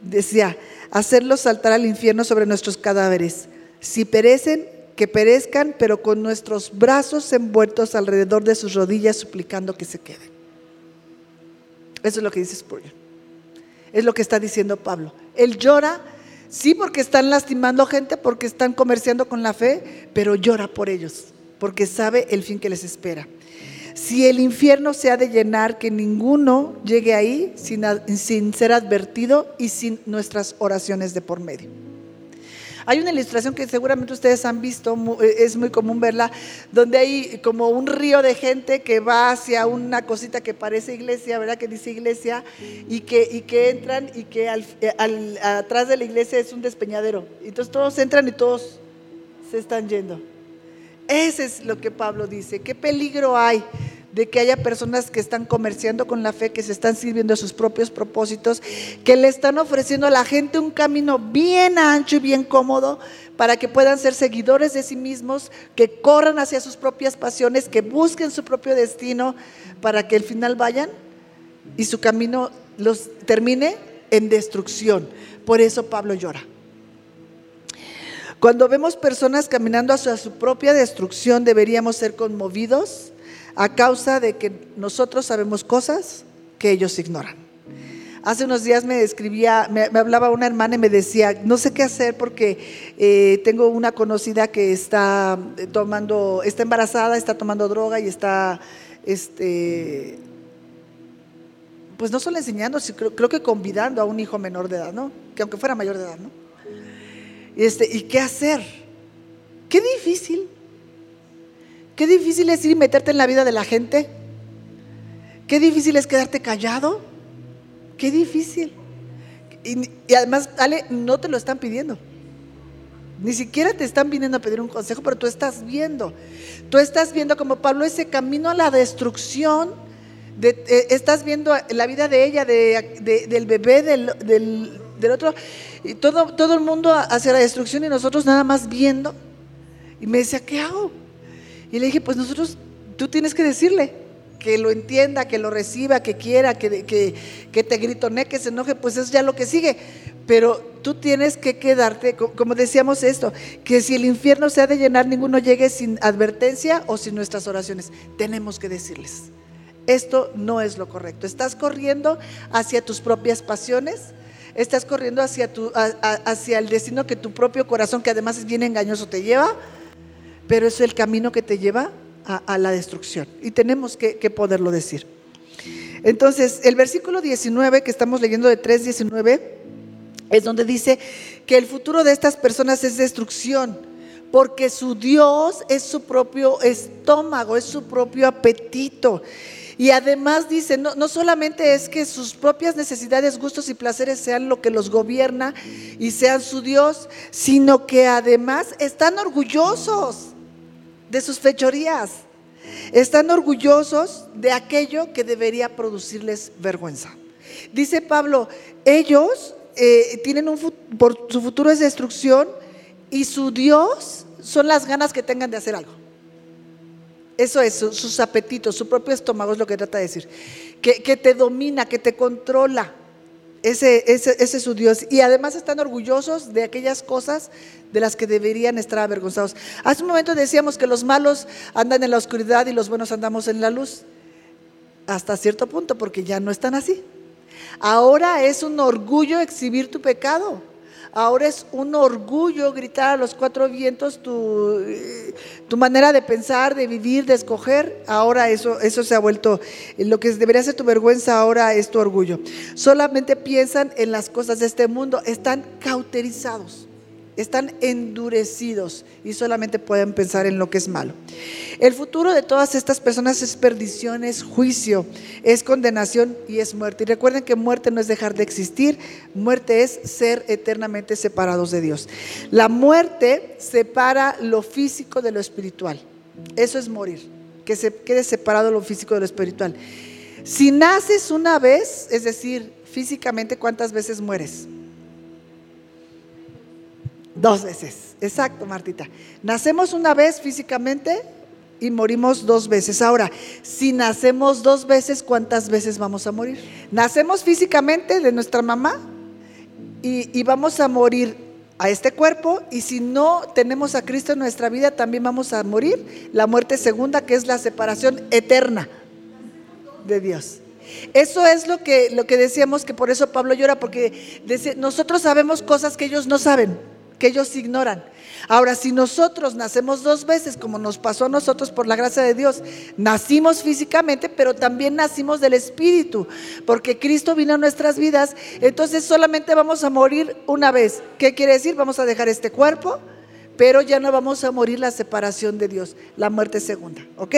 Decía, hacerlos saltar al infierno sobre nuestros cadáveres. Si perecen, que perezcan, pero con nuestros brazos envueltos alrededor de sus rodillas, suplicando que se queden. Eso es lo que dice Spurgeon. Es lo que está diciendo Pablo. Él llora Sí, porque están lastimando gente, porque están comerciando con la fe, pero llora por ellos, porque sabe el fin que les espera. Si el infierno se ha de llenar, que ninguno llegue ahí sin, sin ser advertido y sin nuestras oraciones de por medio. Hay una ilustración que seguramente ustedes han visto, eh, es muy común verla, donde hay como un río de gente que va hacia una cosita que parece iglesia, ¿verdad? Que dice iglesia, y que, y que entran y que eh, atrás de la iglesia es un despeñadero. Entonces todos entran y todos se están yendo. Ese es lo que Pablo dice. ¿Qué peligro hay de que haya personas que están comerciando con la fe, que se están sirviendo a sus propios propósitos, que le están ofreciendo a la gente un camino bien ancho y bien cómodo para que puedan ser seguidores de sí mismos, que corran hacia sus propias pasiones, que busquen su propio destino para que al final vayan y su camino los termine en destrucción. Por eso Pablo llora. Cuando vemos personas caminando hacia su propia destrucción, deberíamos ser conmovidos a causa de que nosotros sabemos cosas que ellos ignoran. Hace unos días me escribía, me, hablaba una hermana y me decía, no sé qué hacer porque eh, tengo una conocida que está eh, tomando, está embarazada, está tomando droga y está, este, pues no solo enseñando, sino creo, que convidando a un hijo menor de edad, ¿no? Que aunque fuera mayor de edad, ¿no? Este, ¿Y qué hacer? Qué difícil. Qué difícil es ir y meterte en la vida de la gente. Qué difícil es quedarte callado. Qué difícil. Y, además, Ale, no te lo están pidiendo. Ni siquiera te están viniendo a pedir un consejo, pero tú estás viendo. Tú estás viendo como Pablo ese camino a la destrucción. Eh, estás viendo la vida de ella, del bebé, del, del, otro. Y todo, todo el mundo hacia la destrucción y nosotros nada más viendo. Y me decía, ¿qué hago? Y le dije, pues nosotros, tú tienes que decirle que lo entienda, que lo reciba, que quiera, que, que, que te gritone, que se enoje, pues es ya lo que sigue. Pero tú tienes que quedarte, como decíamos esto, que si el infierno se ha de llenar, ninguno llegue sin advertencia o sin nuestras oraciones. Tenemos que decirles, esto no es lo correcto. Estás corriendo hacia tus propias pasiones, estás corriendo hacia, tu, hacia el destino que tu propio corazón, que además es bien engañoso, te lleva pero es el camino que te lleva a, la destrucción. Y tenemos que, poderlo decir. Entonces, el versículo 19 que estamos leyendo de 3.19 es donde dice que el futuro de estas personas es destrucción, porque su Dios es su propio estómago, es su propio apetito. Y además dice, no, no, solamente es que sus propias necesidades, gustos y placeres sean lo que los gobierna y sean su Dios, sino que además están orgullosos de sus fechorías. Están orgullosos de aquello que debería producirles vergüenza. Dice Pablo, ellos eh, tienen un por su futuro es destrucción y su Dios son las ganas que tengan de hacer algo. Eso es, sus apetitos, su propio estómago es lo que trata de decir. Que, te domina, que te controla. Ese, ese, ese, es su Dios. Y además están orgullosos de aquellas cosas de las que deberían estar avergonzados. Hace un momento decíamos que los malos andan en la oscuridad y los buenos andamos en la luz. Hasta cierto punto, porque ya no están así. Ahora es un orgullo exhibir tu pecado. Ahora es un orgullo gritar a los cuatro vientos tu, tu, manera de pensar, de vivir, de escoger. Ahora eso, eso se ha vuelto, lo que debería ser tu vergüenza ahora es tu orgullo. Solamente piensan en las cosas de este mundo, están cauterizados están endurecidos y solamente pueden pensar en lo que es malo. El futuro de todas estas personas es perdición, es juicio, es condenación y es muerte. Y recuerden que muerte no es dejar de existir, muerte es ser eternamente separados de Dios. La muerte separa lo físico de lo espiritual. Eso es morir, que se quede separado lo físico de lo espiritual. Si naces una vez, es decir, físicamente, ¿cuántas veces mueres? Dos veces, exacto, Martita. Nacemos una vez físicamente y morimos dos veces. Ahora, si nacemos dos veces, ¿cuántas veces vamos a morir? Nacemos físicamente de nuestra mamá y, vamos a morir a este cuerpo y si no tenemos a Cristo en nuestra vida, también vamos a morir la muerte segunda, que es la separación eterna de Dios. Eso es lo que, lo que decíamos, que por eso Pablo llora, porque nosotros sabemos cosas que ellos no saben que ellos ignoran. Ahora, si nosotros nacemos dos veces, como nos pasó a nosotros por la gracia de Dios, nacimos físicamente, pero también nacimos del Espíritu, porque Cristo vino a nuestras vidas, entonces solamente vamos a morir una vez. ¿Qué quiere decir? Vamos a dejar este cuerpo, pero ya no vamos a morir la separación de Dios, la muerte segunda, ¿ok?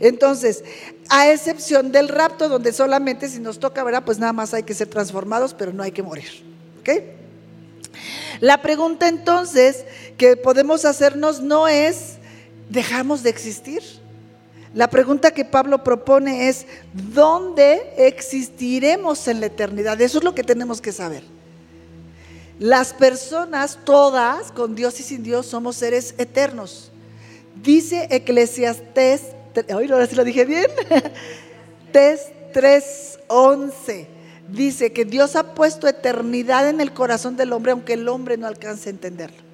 Entonces, a excepción del rapto, donde solamente si nos toca, ¿verdad? Pues nada más hay que ser transformados, pero no hay que morir, ¿ok? La pregunta entonces que podemos hacernos no es, ¿dejamos de existir? La pregunta que Pablo propone es, ¿dónde existiremos en la eternidad? Eso es lo que tenemos que saber. Las personas, todas, con Dios y sin Dios, somos seres eternos. Dice Eclesiastes, hoy ahora sí lo dije bien, 3.11 dice que Dios ha puesto eternidad en el corazón del hombre, aunque el hombre no alcance a entenderlo.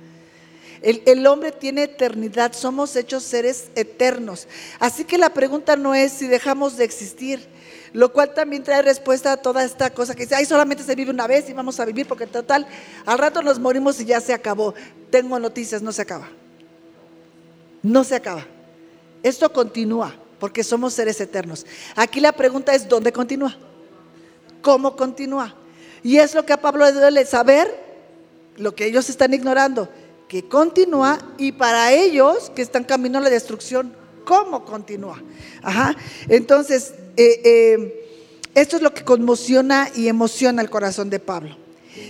El, hombre tiene eternidad, somos hechos seres eternos. Así que la pregunta no es si dejamos de existir, lo cual también trae respuesta a toda esta cosa que dice, ay, solamente se vive una vez y vamos a vivir porque total, al rato nos morimos y ya se acabó. Tengo noticias, no se acaba. No se acaba. Esto continúa porque somos seres eternos. Aquí la pregunta es, ¿dónde continúa? Cómo continúa. Y es lo que a Pablo le duele saber, lo que ellos están ignorando, que continúa y para ellos que están camino a la destrucción, cómo continúa. Ajá. Entonces, eh, eh, esto es lo que conmociona y emociona el corazón de Pablo.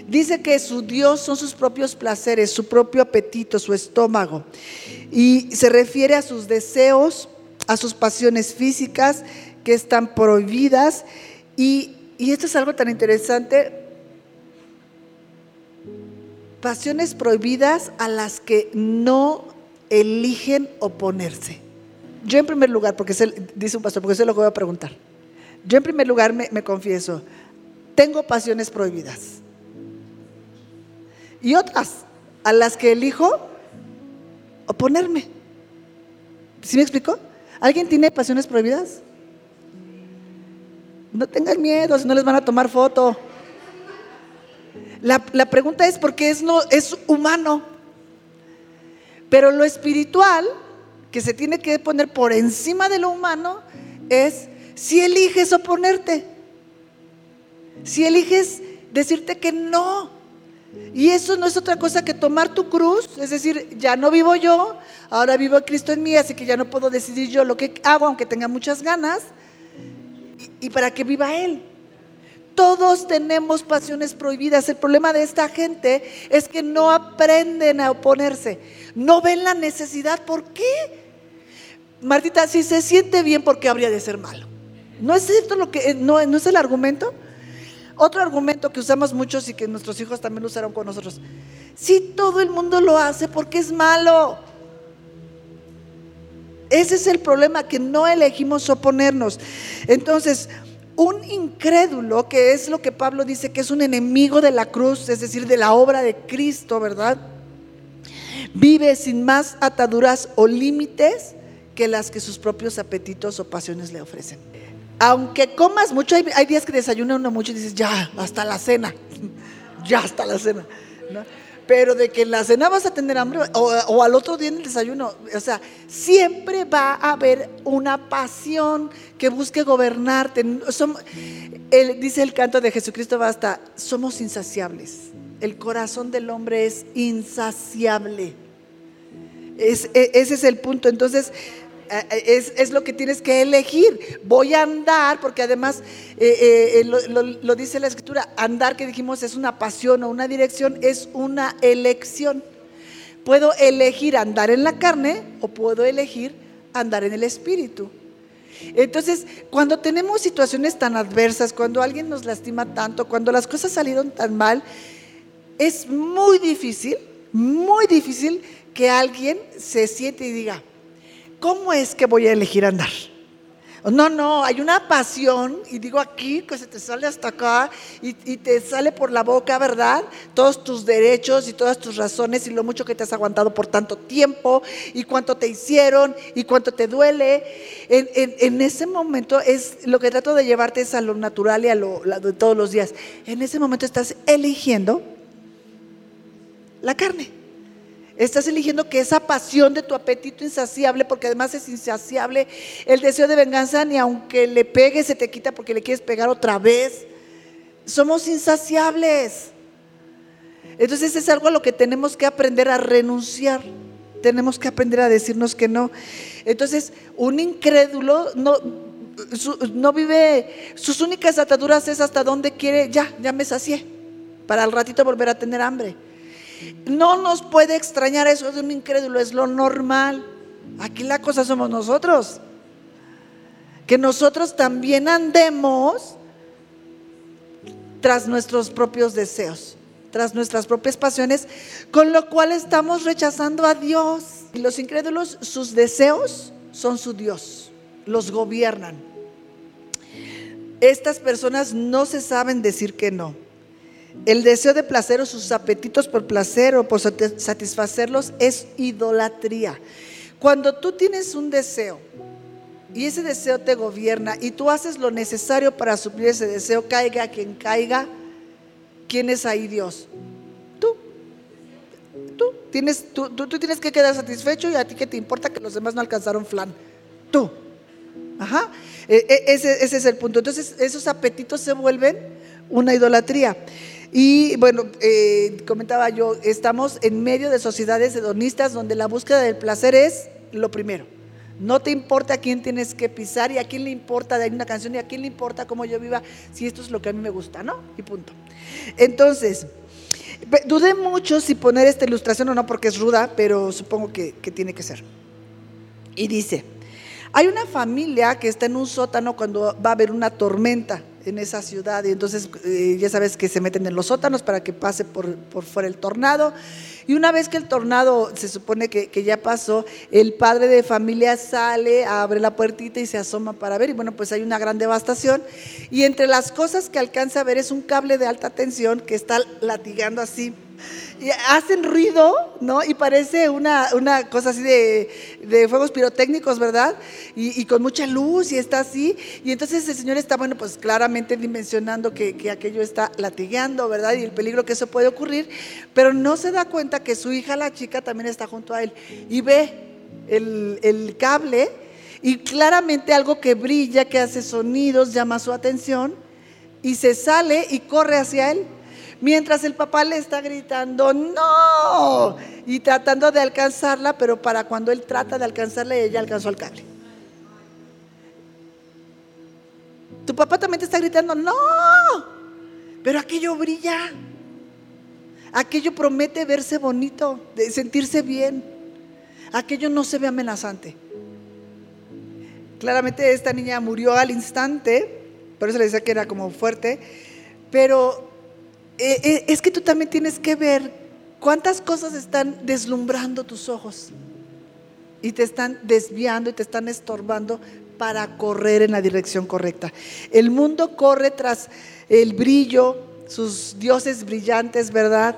Dice que su Dios son sus propios placeres, su propio apetito, su estómago. Y se refiere a sus deseos, a sus pasiones físicas que están prohibidas y y esto es algo tan interesante. Pasiones prohibidas a las que no eligen oponerse. Yo en primer lugar, porque dice un pastor, porque eso es lo voy a preguntar. Yo en primer lugar me, me confieso, tengo pasiones prohibidas. Y otras a las que elijo oponerme. ¿Sí me explico? ¿Alguien tiene pasiones prohibidas? No tengan miedo, si no les van a tomar foto. La, pregunta es porque es, no, es humano. Pero lo espiritual, que se tiene que poner por encima de lo humano, es si eliges oponerte. Si eliges decirte que no. Y eso no es otra cosa que tomar tu cruz, es decir, ya no vivo yo, ahora vivo Cristo en mí, así que ya no puedo decidir yo lo que hago, aunque tenga muchas ganas y, para que viva Él. Todos tenemos pasiones prohibidas. El problema de esta gente es que no aprenden a oponerse. No ven la necesidad. ¿Por qué? Martita, si se siente bien, ¿por qué habría de ser malo? ¿No es esto lo que no, no es el argumento? Otro argumento que usamos muchos y que nuestros hijos también lo usaron con nosotros. Si todo el mundo lo hace, ¿por qué es malo? Ese es el problema, que no elegimos oponernos. Entonces, un incrédulo, que es lo que Pablo dice que es un enemigo de la cruz, es decir, de la obra de Cristo, ¿verdad? Vive sin más ataduras o límites que las que sus propios apetitos o pasiones le ofrecen. Aunque comas mucho, hay, días que desayuna uno mucho y dices, ya, hasta la cena, ya hasta la cena. Pero de que en la cena vas a tener hambre o, al otro día en el desayuno, o sea, siempre va a haber una pasión que busque gobernarte. dice el canto de Jesucristo, basta, somos insaciables. El corazón del hombre es insaciable. E, ese es el punto. Entonces, eh, eh, es, lo que tienes que elegir. Voy a andar, porque además eh, lo, dice la escritura, andar que dijimos es una pasión o una dirección, es una elección. Puedo elegir andar en la carne o puedo elegir andar en el espíritu. Entonces, cuando tenemos situaciones tan adversas, cuando alguien nos lastima tanto, cuando las cosas salieron tan mal, es muy difícil, muy difícil que alguien se siente y diga, ¿cómo es que voy a elegir andar? No, no, hay una pasión, y digo aquí, que se te sale hasta acá, y, te sale por la boca, ¿verdad? Todos tus derechos y todas tus razones, y lo mucho que te has aguantado por tanto tiempo, y cuánto te hicieron, y cuánto te duele. En, ese momento es lo que trato de llevarte es a lo natural y a lo de todos los días. En ese momento estás eligiendo la carne. Estás eligiendo que esa pasión de tu apetito insaciable, porque además es insaciable, el deseo de venganza, ni aunque le pegue se te quita porque le quieres pegar otra vez. Somos insaciables. Entonces es algo a lo que tenemos que aprender a renunciar. Tenemos que aprender a decirnos que no. Entonces, un incrédulo no, no vive, sus únicas ataduras es hasta donde quiere, ya, ya me sacié, para al ratito volver a tener hambre. No nos puede extrañar eso de un incrédulo, es lo normal. Aquí la cosa somos nosotros. Que nosotros también andemos tras nuestros propios deseos, tras nuestras propias pasiones, con lo cual estamos rechazando a Dios. Y los incrédulos, sus deseos son su Dios, los gobiernan. Estas personas no se saben decir que no. El deseo de placer o sus apetitos por placer o por satisfacerlos es idolatría. Cuando tú tienes un deseo y ese deseo te gobierna y tú haces lo necesario para suplir ese deseo, caiga quien caiga, ¿quién es ahí Dios? Tú. Tú tienes, tú, tú, tienes que quedar satisfecho y a ti que te importa que los demás no alcanzaron flan. Tú. Ajá. E, e, ese, ese es el punto. Entonces esos apetitos se vuelven una idolatría. Y bueno, eh, comentaba yo, estamos en medio de sociedades hedonistas donde la búsqueda del placer es lo primero. No te importa a quién tienes que pisar y a quién le importa de una canción y a quién le importa cómo yo viva, si esto es lo que a mí me gusta, ¿no? Y punto. Entonces, dudé mucho si poner esta ilustración o no porque es ruda, pero supongo que, que tiene que ser. Y dice, hay una familia que está en un sótano cuando va a haber una tormenta en esa ciudad. Y entonces eh, ya sabes que se meten en los sótanos para que pase por, fuera el tornado. Y una vez que el tornado se supone que, que, ya pasó, el padre de familia sale, abre la puertita y se asoma para ver. Y bueno pues hay una gran devastación. Y entre las cosas que alcanza a ver es un cable de alta tensión que está latigando así y hacen ruido, ¿no? Y parece una, una cosa así de, de, fuegos pirotécnicos, ¿verdad? Y, con mucha luz y está así. Y entonces el Señor está, bueno, pues claramente dimensionando que, que, aquello está latigueando, ¿verdad? Y el peligro que eso puede ocurrir, pero no se da cuenta que su hija, la chica, también está junto a él y ve el, el cable y claramente algo que brilla, que hace sonidos, llama su atención y se sale y corre hacia él mientras el papá le está gritando, no, y tratando de alcanzarla, pero para cuando él trata de alcanzarla, ella alcanzó el cable. Tu papá también te está gritando, no, pero aquello brilla. Aquello promete verse bonito, sentirse bien. Aquello no se ve amenazante. Claramente esta niña murió al instante, por eso le decía que era como fuerte, pero es que tú también tienes que ver cuántas cosas están deslumbrando tus ojos y te están desviando y te están estorbando para correr en la dirección correcta. El mundo corre tras el brillo, sus dioses brillantes, ¿verdad?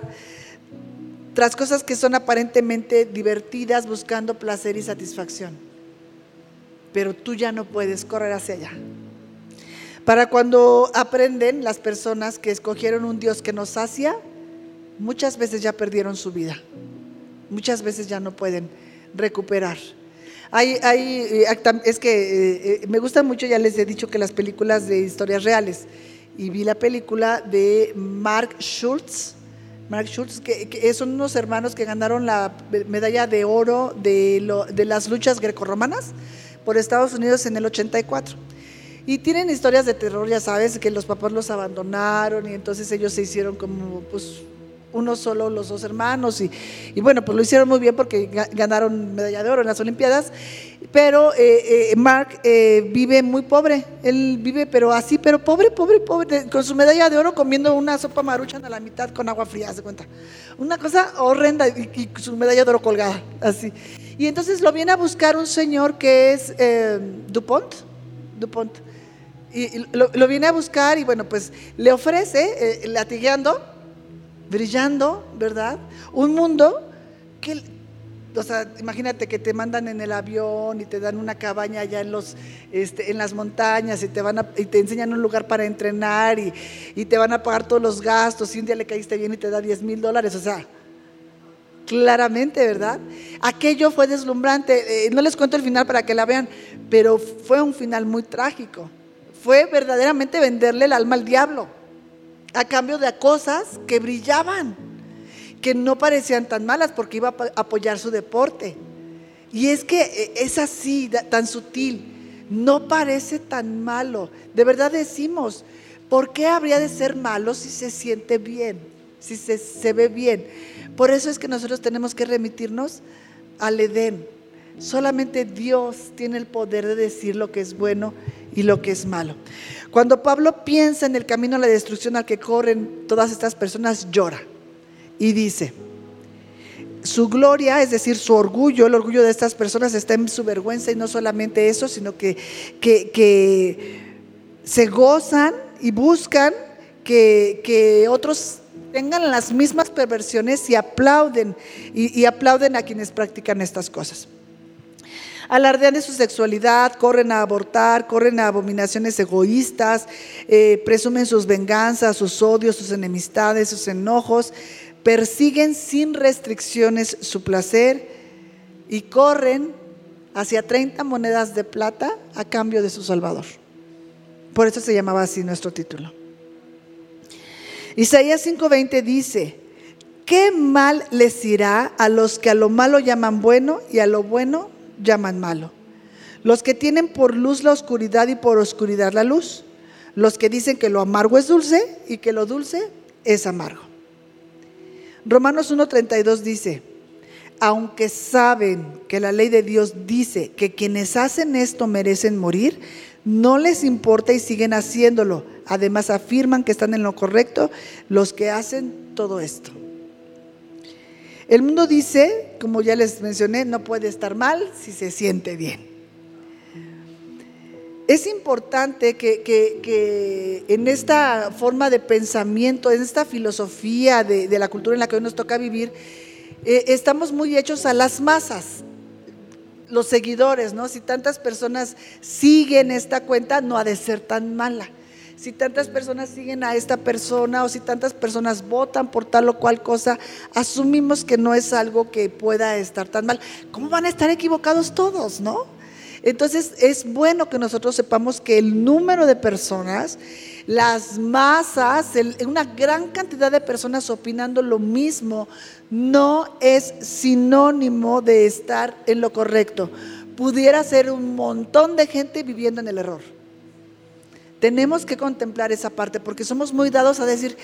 Tras cosas que son aparentemente divertidas, buscando placer y satisfacción. Pero tú ya no puedes correr hacia allá. Para cuando aprenden las personas que escogieron un Dios que nos sacia, muchas veces ya perdieron su vida. Muchas veces ya no pueden recuperar. Hay, hay, eh, es que eh, eh, me gusta mucho, ya les he dicho que las películas de historias reales, y vi la película de Mark Schultz, Mark Schultz, que, son unos hermanos que ganaron la medalla de oro de, de las luchas grecorromanas por Estados Unidos en el 84. Y tienen historias de terror, ya sabes, que los papás los abandonaron y entonces ellos se hicieron como, pues, uno solo, los dos hermanos, y, bueno, pues lo hicieron muy bien porque ganaron medalla de oro en las Olimpiadas, pero eh, eh, Mark eh, vive muy pobre, él vive pero así, pero pobre, pobre, pobre, con su medalla de oro comiendo una sopa maruchan a la mitad con agua fría, se cuenta. Una cosa horrenda y, su medalla de oro colgada, así. Y entonces lo viene a buscar un señor que es Dupont, Dupont, y lo, viene a buscar y bueno, pues le ofrece, latigueando, brillando, ¿verdad? Un mundo que, o sea, imagínate que te mandan en el avión y te dan una cabaña allá en, los, este, en las montañas y te, van y te enseñan un lugar para entrenar y, te van a pagar todos los gastos y un día le caíste bien y te da 10 mil dólares, o sea, claramente, ¿verdad? Aquello fue deslumbrante, eh, no les cuento el final para que la vean, pero fue un final muy trágico, fue verdaderamente venderle el alma al diablo a cambio de cosas que brillaban, que no parecían tan malas porque iba a apoyar su deporte. Y es que eh, es así, tan sutil, no parece tan malo. De verdad decimos, ¿por qué habría de ser malo si se siente bien, si se, se ve bien? Por eso es que nosotros tenemos que remitirnos al Edén. Solamente Dios tiene el poder de decir lo que es bueno y lo que es malo. Cuando Pablo piensa en el camino a la destrucción al que corren todas estas personas, llora y dice, su gloria, es decir, su orgullo, el orgullo de estas personas está en su vergüenza y no solamente eso, sino que, que, se gozan y buscan que, otros tengan las mismas perversiones y aplauden y aplauden a quienes practican estas cosas alardean de su sexualidad, corren a abortar, corren a abominaciones egoístas, eh, presumen sus venganzas, sus odios, sus enemistades, sus enojos, persiguen sin restricciones su placer y corren hacia 30 monedas de plata a cambio de su Salvador. Por eso se llamaba así nuestro título. Isaías 5:20 dice, ¿qué mal les irá a los que a lo malo llaman bueno y a lo bueno llaman malo. Los que tienen por luz la oscuridad y por oscuridad la luz. Los que dicen que lo amargo es dulce y que lo dulce es amargo. Romanos 1.32 dice, aunque saben que la ley de Dios dice que quienes hacen esto merecen morir, no les importa y siguen haciéndolo. Además afirman que están en lo correcto los que hacen todo esto. El mundo dice, como ya les mencioné, no puede estar mal si se siente bien. Es importante que, en esta forma de pensamiento, en esta filosofía de, la cultura en la que hoy nos toca vivir, eh, estamos muy hechos a las masas, los seguidores, ¿no? Si tantas personas siguen esta cuenta, no ha de ser tan mala si tantas personas siguen a esta persona o si tantas personas votan por tal o cual cosa, asumimos que no es algo que pueda estar tan mal. ¿Cómo van a estar equivocados todos, no? Entonces es bueno que nosotros sepamos que el número de personas, las masas, una gran cantidad de personas opinando lo mismo, no es sinónimo de estar en lo correcto. Pudiera ser un montón de gente viviendo en el error Tenemos que contemplar esa parte porque somos muy dados a decir,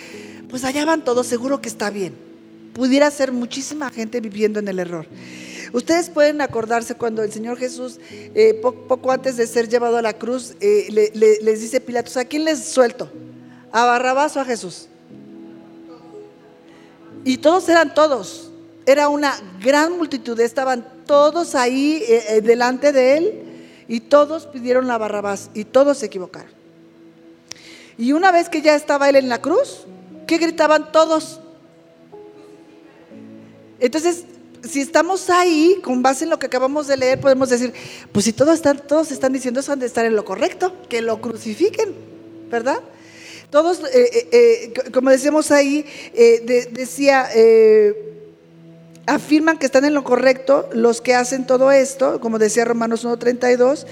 pues allá van todos, seguro que está bien. Pudiera ser muchísima gente viviendo en el error. Ustedes pueden acordarse cuando el Señor Jesús, eh, poco antes de ser llevado a la cruz, eh, les dice Pilatos, ¿a quién les suelto? ¿A Barrabás o a Jesús? Y todos eran todos. Era una gran multitud, estaban todos ahí eh, delante de él y todos pidieron la Barrabás y todos se equivocaron. Y una vez que ya estaba él en la cruz, ¿qué gritaban todos? Entonces, si estamos ahí, con base en lo que acabamos de leer, podemos decir, pues si todos están, todos están diciendo eso, han de estar en lo correcto, que lo crucifiquen, ¿verdad? Todos, eh, eh, eh, como decíamos ahí, decía, afirman que están en lo correcto los que hacen todo esto, como decía Romanos 1.32,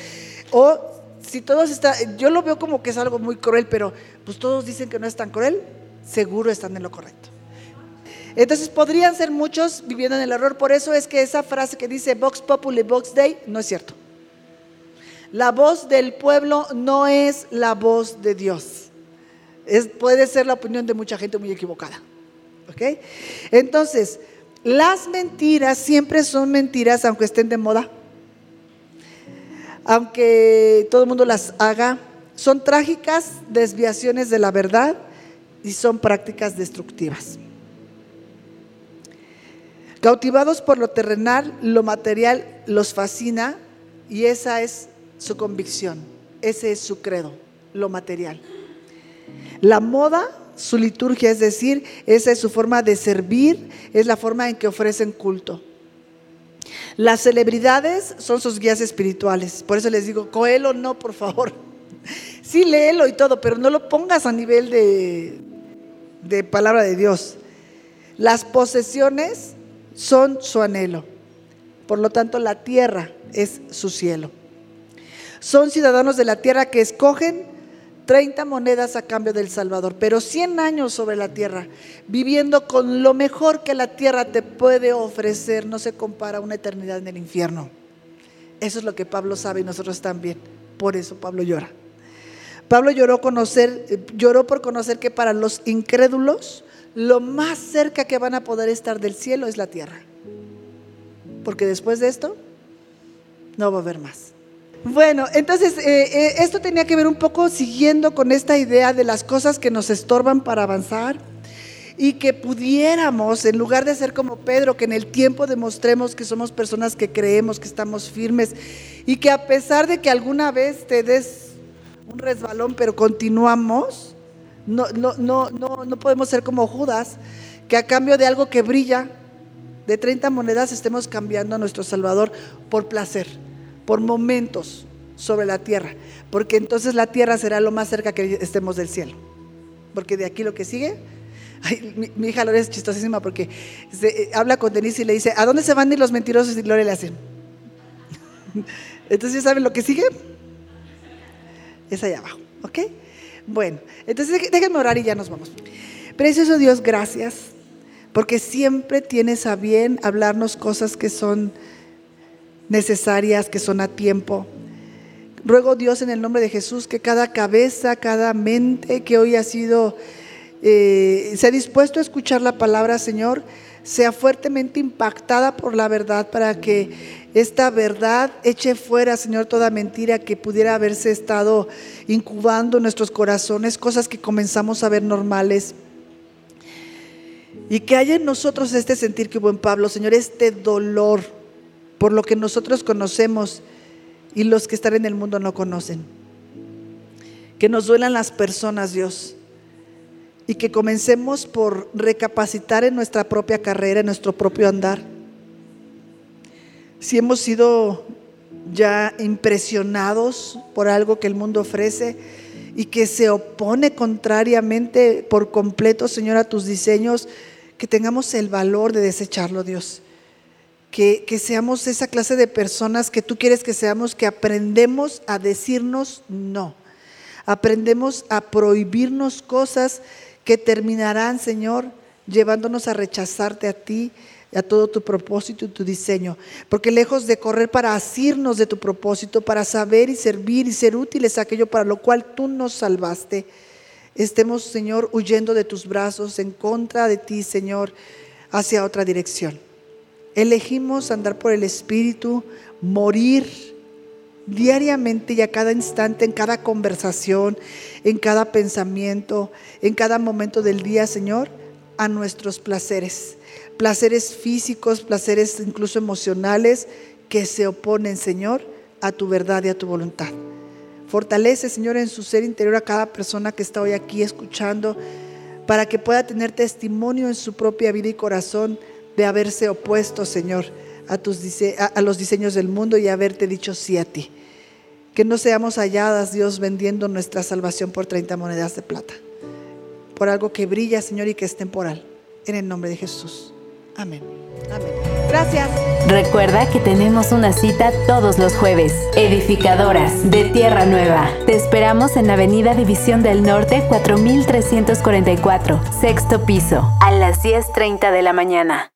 o si todos están, yo lo veo como que es algo muy cruel, pero pues todos dicen que no es tan cruel, seguro están en lo correcto. Entonces podrían ser muchos viviendo en el error. Por eso es que esa frase que dice Vox Populi, Vox Dei, no es cierto. La voz del pueblo no es la voz de Dios. Puede ser la opinión de mucha gente muy equivocada. ¿Ok? Entonces, las mentiras siempre son mentiras aunque estén de moda. Aunque todo el mundo las haga. Son trágicas desviaciones de la verdad y son prácticas destructivas. Cautivados por lo terrenal, lo material los fascina y esa es su convicción, ese es su credo, lo material. La moda, su liturgia, es decir, esa es su forma de servir, es la forma en que ofrecen culto. Las celebridades son sus guías espirituales. Por eso les digo, Coelho no, por favor. Sí, léelo y todo, pero no lo pongas a nivel de, de palabra de Dios. Las posesiones son su anhelo. Por lo tanto, la tierra es su cielo. Son ciudadanos de la tierra que escogen 30 monedas a cambio del Salvador, pero 100 años sobre la tierra, viviendo con lo mejor que la tierra te puede ofrecer, no se compara a una eternidad en el infierno. Eso es lo que Pablo sabe y nosotros también. Por eso Pablo llora. Pablo lloró, conocer, lloró por conocer que para los incrédulos lo más cerca que van a poder estar del cielo es la tierra. Porque después de esto, no va a haber más. Bueno, entonces eh, eh, esto tenía que ver un poco siguiendo con esta idea de las cosas que nos estorban para avanzar y que pudiéramos, en lugar de ser como Pedro, que en el tiempo demostremos que somos personas que creemos, que estamos firmes y que a pesar de que alguna vez te des un resbalón, pero continuamos, no, no, no, no, no podemos ser como Judas, que a cambio de algo que brilla, de 30 monedas, estemos cambiando a nuestro Salvador por placer, por momentos sobre la tierra, porque entonces la tierra será lo más cerca que estemos del cielo. Porque de aquí lo que sigue, mi, hija Lore es chistosísima porque eh, habla con Denise y le dice, ¿a dónde se van a ir los mentirosos? Y Lore le hace. Entonces, ¿ya saben lo que sigue? Es allá abajo, ¿ok? Bueno, entonces déjenme orar y ya nos vamos. Precioso Dios, gracias, porque siempre tienes a bien hablarnos cosas que son necesarias, que son a tiempo. Ruego Dios en el nombre de Jesús que cada cabeza, cada mente que hoy ha sido, eh, se ha dispuesto a escuchar la palabra, Señor, sea fuertemente impactada por la verdad para que esta verdad eche fuera, Señor, toda mentira que pudiera haberse estado incubando en nuestros corazones, cosas que comenzamos a ver normales. Y que haya en nosotros este sentir que hubo en Pablo, Señor, este dolor por lo que nosotros conocemos y los que están en el mundo no conocen. Que nos duelan las personas, Dios. Y que comencemos por recapacitar en nuestra propia carrera, en nuestro propio andar si hemos sido ya impresionados por algo que el mundo ofrece y que se opone contrariamente por completo, Señor, a tus diseños, que tengamos el valor de desecharlo, Dios. Que, seamos esa clase de personas que tú quieres que seamos, que aprendemos a decirnos no. Aprendemos a prohibirnos cosas que terminarán, Señor, llevándonos a rechazarte a ti, a todo tu propósito y tu diseño. Porque lejos de correr para asirnos de tu propósito, para saber y servir y ser útiles a aquello para lo cual tú nos salvaste, estemos, Señor, huyendo de tus brazos en contra de ti, Señor, hacia otra dirección. Elegimos andar por el Espíritu, morir diariamente y a cada instante, en cada conversación, en cada pensamiento, en cada momento del día, Señor, a nuestros placeres placeres físicos, placeres incluso emocionales que se oponen, Señor, a tu verdad y a tu voluntad. Fortalece, Señor, en su ser interior a cada persona que está hoy aquí escuchando, para que pueda tener testimonio en su propia vida y corazón de haberse opuesto, Señor, a, tus, a los diseños del mundo y haberte dicho sí a ti. Que no seamos halladas, Dios, vendiendo nuestra salvación por 30 monedas de plata, por algo que brilla, Señor, y que es temporal. En el nombre de Jesús. Amén. Amén. Gracias. Recuerda que tenemos una cita todos los jueves. Edificadoras de Tierra Nueva. Te esperamos en Avenida División del Norte 4344, sexto piso, a las 10.30 de la mañana.